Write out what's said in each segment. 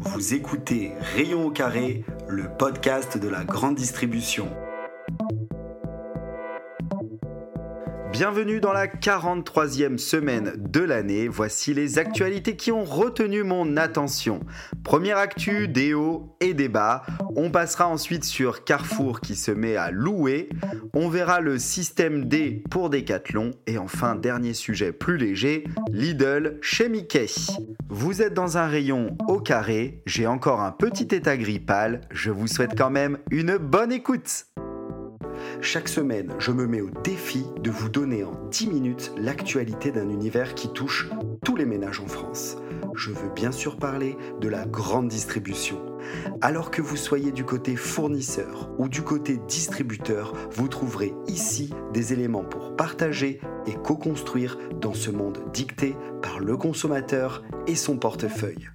Vous écoutez Rayon au carré, le podcast de la grande distribution. Bienvenue dans la 43e semaine de l'année. Voici les actualités qui ont retenu mon attention. Première actu, des hauts et des bas. On passera ensuite sur Carrefour qui se met à louer. On verra le système D pour Decathlon. Et enfin, dernier sujet plus léger, Lidl chez Mickey. Vous êtes dans un rayon au carré. J'ai encore un petit état gris pâle. Je vous souhaite quand même une bonne écoute. Chaque semaine, je me mets au défi de vous donner en 10 minutes l'actualité d'un univers qui touche tous les ménages en France. Je veux bien sûr parler de la grande distribution. Alors que vous soyez du côté fournisseur ou du côté distributeur, vous trouverez ici des éléments pour partager et co-construire dans ce monde dicté par le consommateur et son portefeuille.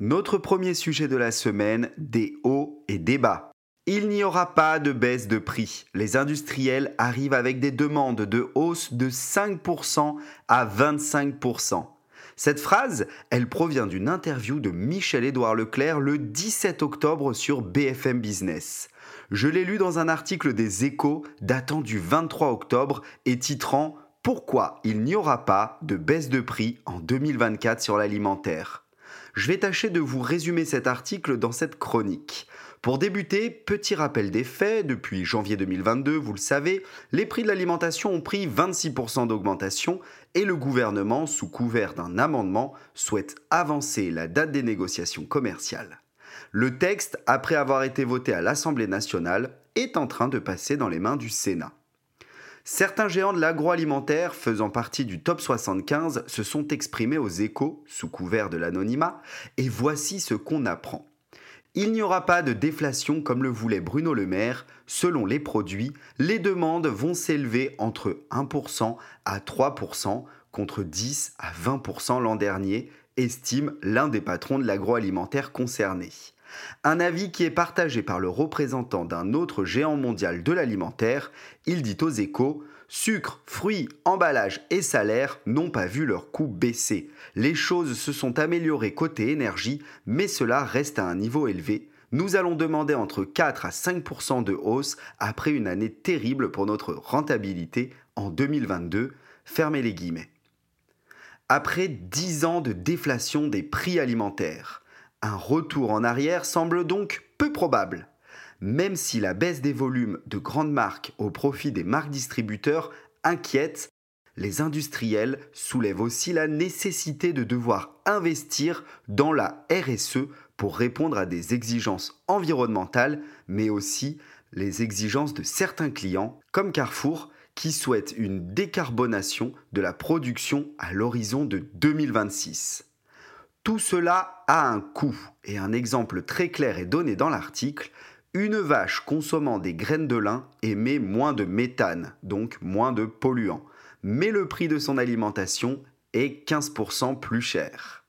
Notre premier sujet de la semaine, des hauts et des bas. Il n'y aura pas de baisse de prix. Les industriels arrivent avec des demandes de hausse de 5% à 25%. Cette phrase, elle provient d'une interview de Michel-Édouard Leclerc le 17 octobre sur BFM Business. Je l'ai lu dans un article des Échos datant du 23 octobre et titrant Pourquoi il n'y aura pas de baisse de prix en 2024 sur l'alimentaire? Je vais tâcher de vous résumer cet article dans cette chronique. Pour débuter, petit rappel des faits, depuis janvier 2022, vous le savez, les prix de l'alimentation ont pris 26% d'augmentation et le gouvernement, sous couvert d'un amendement, souhaite avancer la date des négociations commerciales. Le texte, après avoir été voté à l'Assemblée nationale, est en train de passer dans les mains du Sénat. Certains géants de l'agroalimentaire faisant partie du top 75 se sont exprimés aux échos, sous couvert de l'anonymat, et voici ce qu'on apprend. Il n'y aura pas de déflation comme le voulait Bruno Le Maire. Selon les produits, les demandes vont s'élever entre 1% à 3% contre 10 à 20% l'an dernier, estime l'un des patrons de l'agroalimentaire concerné. Un avis qui est partagé par le représentant d'un autre géant mondial de l'alimentaire. Il dit aux échos Sucre, fruits, emballage et salaire n'ont pas vu leur coût baisser. Les choses se sont améliorées côté énergie, mais cela reste à un niveau élevé. Nous allons demander entre 4 à 5% de hausse après une année terrible pour notre rentabilité en 2022. Fermez les guillemets. Après 10 ans de déflation des prix alimentaires, un retour en arrière semble donc peu probable même si la baisse des volumes de grandes marques au profit des marques distributeurs inquiète, les industriels soulèvent aussi la nécessité de devoir investir dans la RSE pour répondre à des exigences environnementales, mais aussi les exigences de certains clients, comme Carrefour, qui souhaitent une décarbonation de la production à l'horizon de 2026. Tout cela a un coût, et un exemple très clair est donné dans l'article, une vache consommant des graines de lin émet moins de méthane, donc moins de polluants, mais le prix de son alimentation est 15% plus cher.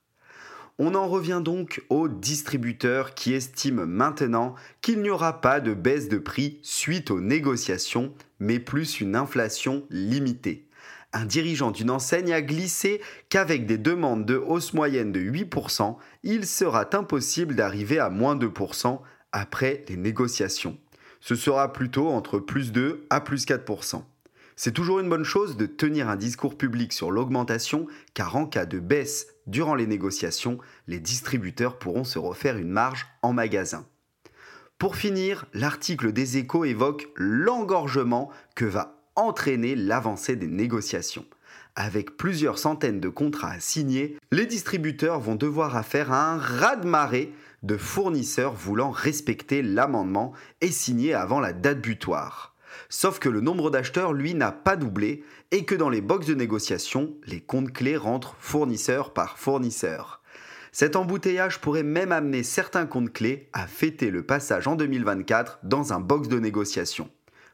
On en revient donc aux distributeurs qui estiment maintenant qu'il n'y aura pas de baisse de prix suite aux négociations, mais plus une inflation limitée. Un dirigeant d'une enseigne a glissé qu'avec des demandes de hausse moyenne de 8%, il sera impossible d'arriver à moins 2% après les négociations. Ce sera plutôt entre plus 2 à plus 4%. C'est toujours une bonne chose de tenir un discours public sur l'augmentation, car en cas de baisse durant les négociations, les distributeurs pourront se refaire une marge en magasin. Pour finir, l'article des échos évoque l'engorgement que va entraîner l'avancée des négociations. Avec plusieurs centaines de contrats à signer, les distributeurs vont devoir affaire à un raz-de-marée de fournisseurs voulant respecter l'amendement et signer avant la date butoir. Sauf que le nombre d'acheteurs, lui, n'a pas doublé et que dans les boxes de négociation, les comptes clés rentrent fournisseur par fournisseur. Cet embouteillage pourrait même amener certains comptes clés à fêter le passage en 2024 dans un box de négociation.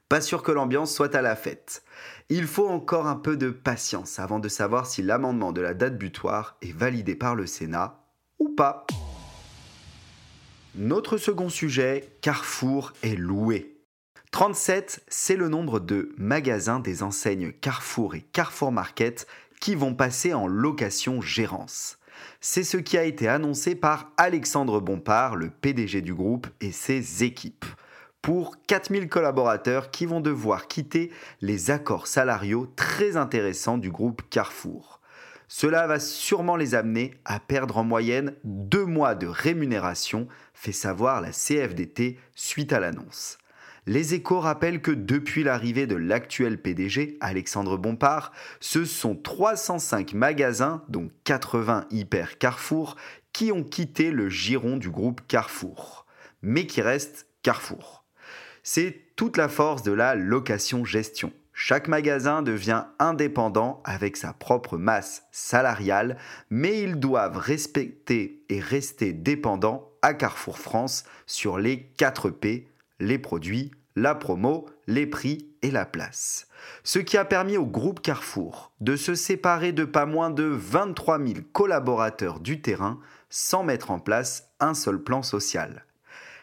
Pas sûr que l'ambiance soit à la fête. Il faut encore un peu de patience avant de savoir si l'amendement de la date butoir est validé par le Sénat ou pas. Notre second sujet, Carrefour est loué. 37, c'est le nombre de magasins des enseignes Carrefour et Carrefour Market qui vont passer en location gérance. C'est ce qui a été annoncé par Alexandre Bompard, le PDG du groupe, et ses équipes. Pour 4000 collaborateurs qui vont devoir quitter les accords salariaux très intéressants du groupe Carrefour. Cela va sûrement les amener à perdre en moyenne deux mois de rémunération, fait savoir la CFDT suite à l'annonce. Les échos rappellent que depuis l'arrivée de l'actuel PDG, Alexandre Bompard, ce sont 305 magasins, dont 80 hyper Carrefour, qui ont quitté le giron du groupe Carrefour, mais qui restent Carrefour. C'est toute la force de la location-gestion. Chaque magasin devient indépendant avec sa propre masse salariale, mais ils doivent respecter et rester dépendants à Carrefour France sur les 4 P, les produits, la promo, les prix et la place. Ce qui a permis au groupe Carrefour de se séparer de pas moins de 23 000 collaborateurs du terrain sans mettre en place un seul plan social.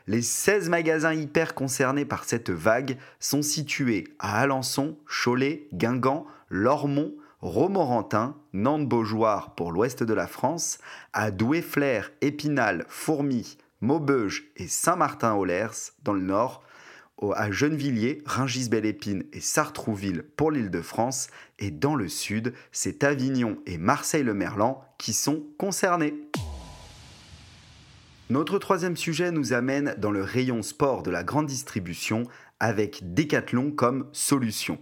Les 16 magasins hyper concernés par cette vague sont situés à Alençon, Cholet, Guingamp, Lormont, Romorantin, Nantes-Beaujoire pour l'ouest de la France, à Douai-Flair, Épinal, Fourmi, Maubeuge et Saint-Martin-aux-Lers dans le nord, à Gennevilliers, Rungis-Belle-Épine et Sartrouville pour l'Île-de-France, et dans le sud, c'est Avignon et Marseille-le-Merlan qui sont concernés. Notre troisième sujet nous amène dans le rayon sport de la grande distribution avec Decathlon comme solution.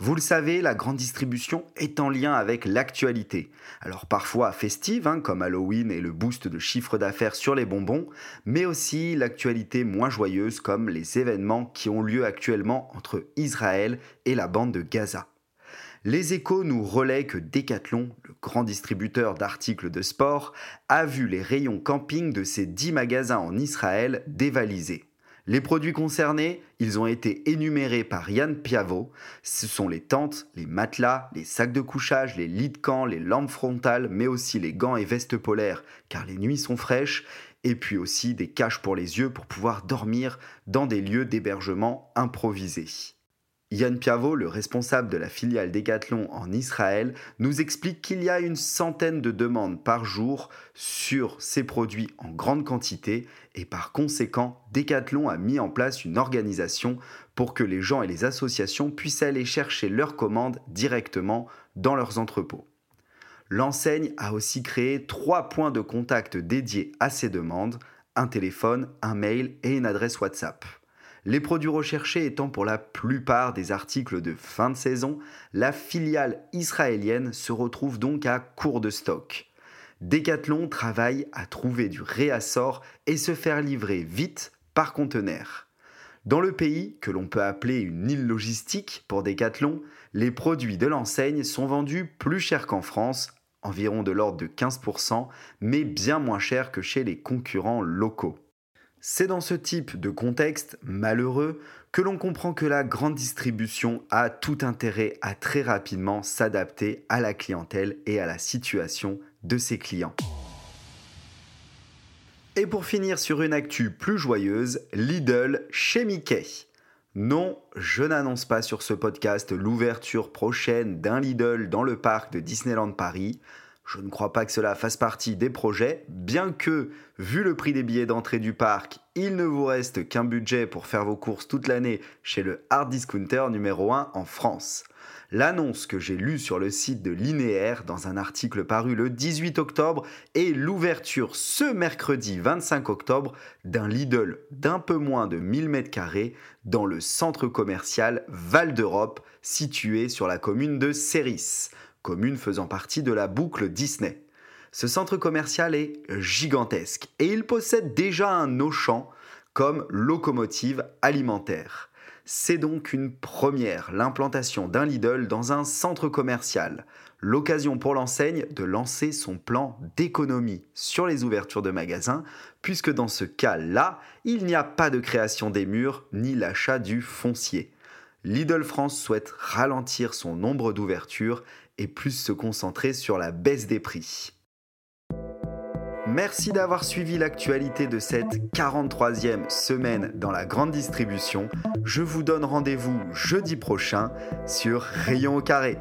Vous le savez, la grande distribution est en lien avec l'actualité. Alors parfois festive, hein, comme Halloween et le boost de chiffre d'affaires sur les bonbons, mais aussi l'actualité moins joyeuse comme les événements qui ont lieu actuellement entre Israël et la bande de Gaza. Les échos nous relaient que Decathlon, le grand distributeur d'articles de sport, a vu les rayons camping de ses 10 magasins en Israël dévalisés. Les produits concernés, ils ont été énumérés par Yann Piavot. Ce sont les tentes, les matelas, les sacs de couchage, les lits de camp, les lampes frontales, mais aussi les gants et vestes polaires, car les nuits sont fraîches, et puis aussi des caches pour les yeux pour pouvoir dormir dans des lieux d'hébergement improvisés. Yann Piavot, le responsable de la filiale Decathlon en Israël, nous explique qu'il y a une centaine de demandes par jour sur ces produits en grande quantité et par conséquent, Decathlon a mis en place une organisation pour que les gens et les associations puissent aller chercher leurs commandes directement dans leurs entrepôts. L'enseigne a aussi créé trois points de contact dédiés à ces demandes, un téléphone, un mail et une adresse WhatsApp. Les produits recherchés étant pour la plupart des articles de fin de saison, la filiale israélienne se retrouve donc à court de stock. Decathlon travaille à trouver du réassort et se faire livrer vite par conteneur. Dans le pays, que l'on peut appeler une île logistique pour Decathlon, les produits de l'enseigne sont vendus plus cher qu'en France, environ de l'ordre de 15%, mais bien moins cher que chez les concurrents locaux. C'est dans ce type de contexte malheureux que l'on comprend que la grande distribution a tout intérêt à très rapidement s'adapter à la clientèle et à la situation de ses clients. Et pour finir sur une actu plus joyeuse, Lidl chez Mickey. Non, je n'annonce pas sur ce podcast l'ouverture prochaine d'un Lidl dans le parc de Disneyland Paris. Je ne crois pas que cela fasse partie des projets, bien que, vu le prix des billets d'entrée du parc, il ne vous reste qu'un budget pour faire vos courses toute l'année chez le hard discounter numéro 1 en France. L'annonce que j'ai lue sur le site de Linéaire dans un article paru le 18 octobre est l'ouverture ce mercredi 25 octobre d'un Lidl d'un peu moins de 1000 m2 dans le centre commercial Val d'Europe situé sur la commune de Céris commune faisant partie de la boucle Disney. Ce centre commercial est gigantesque et il possède déjà un Auchan comme locomotive alimentaire. C'est donc une première, l'implantation d'un Lidl dans un centre commercial. L'occasion pour l'enseigne de lancer son plan d'économie sur les ouvertures de magasins, puisque dans ce cas-là, il n'y a pas de création des murs ni l'achat du foncier. Lidl France souhaite ralentir son nombre d'ouvertures et plus se concentrer sur la baisse des prix. Merci d'avoir suivi l'actualité de cette 43e semaine dans la grande distribution. Je vous donne rendez-vous jeudi prochain sur Rayon au carré.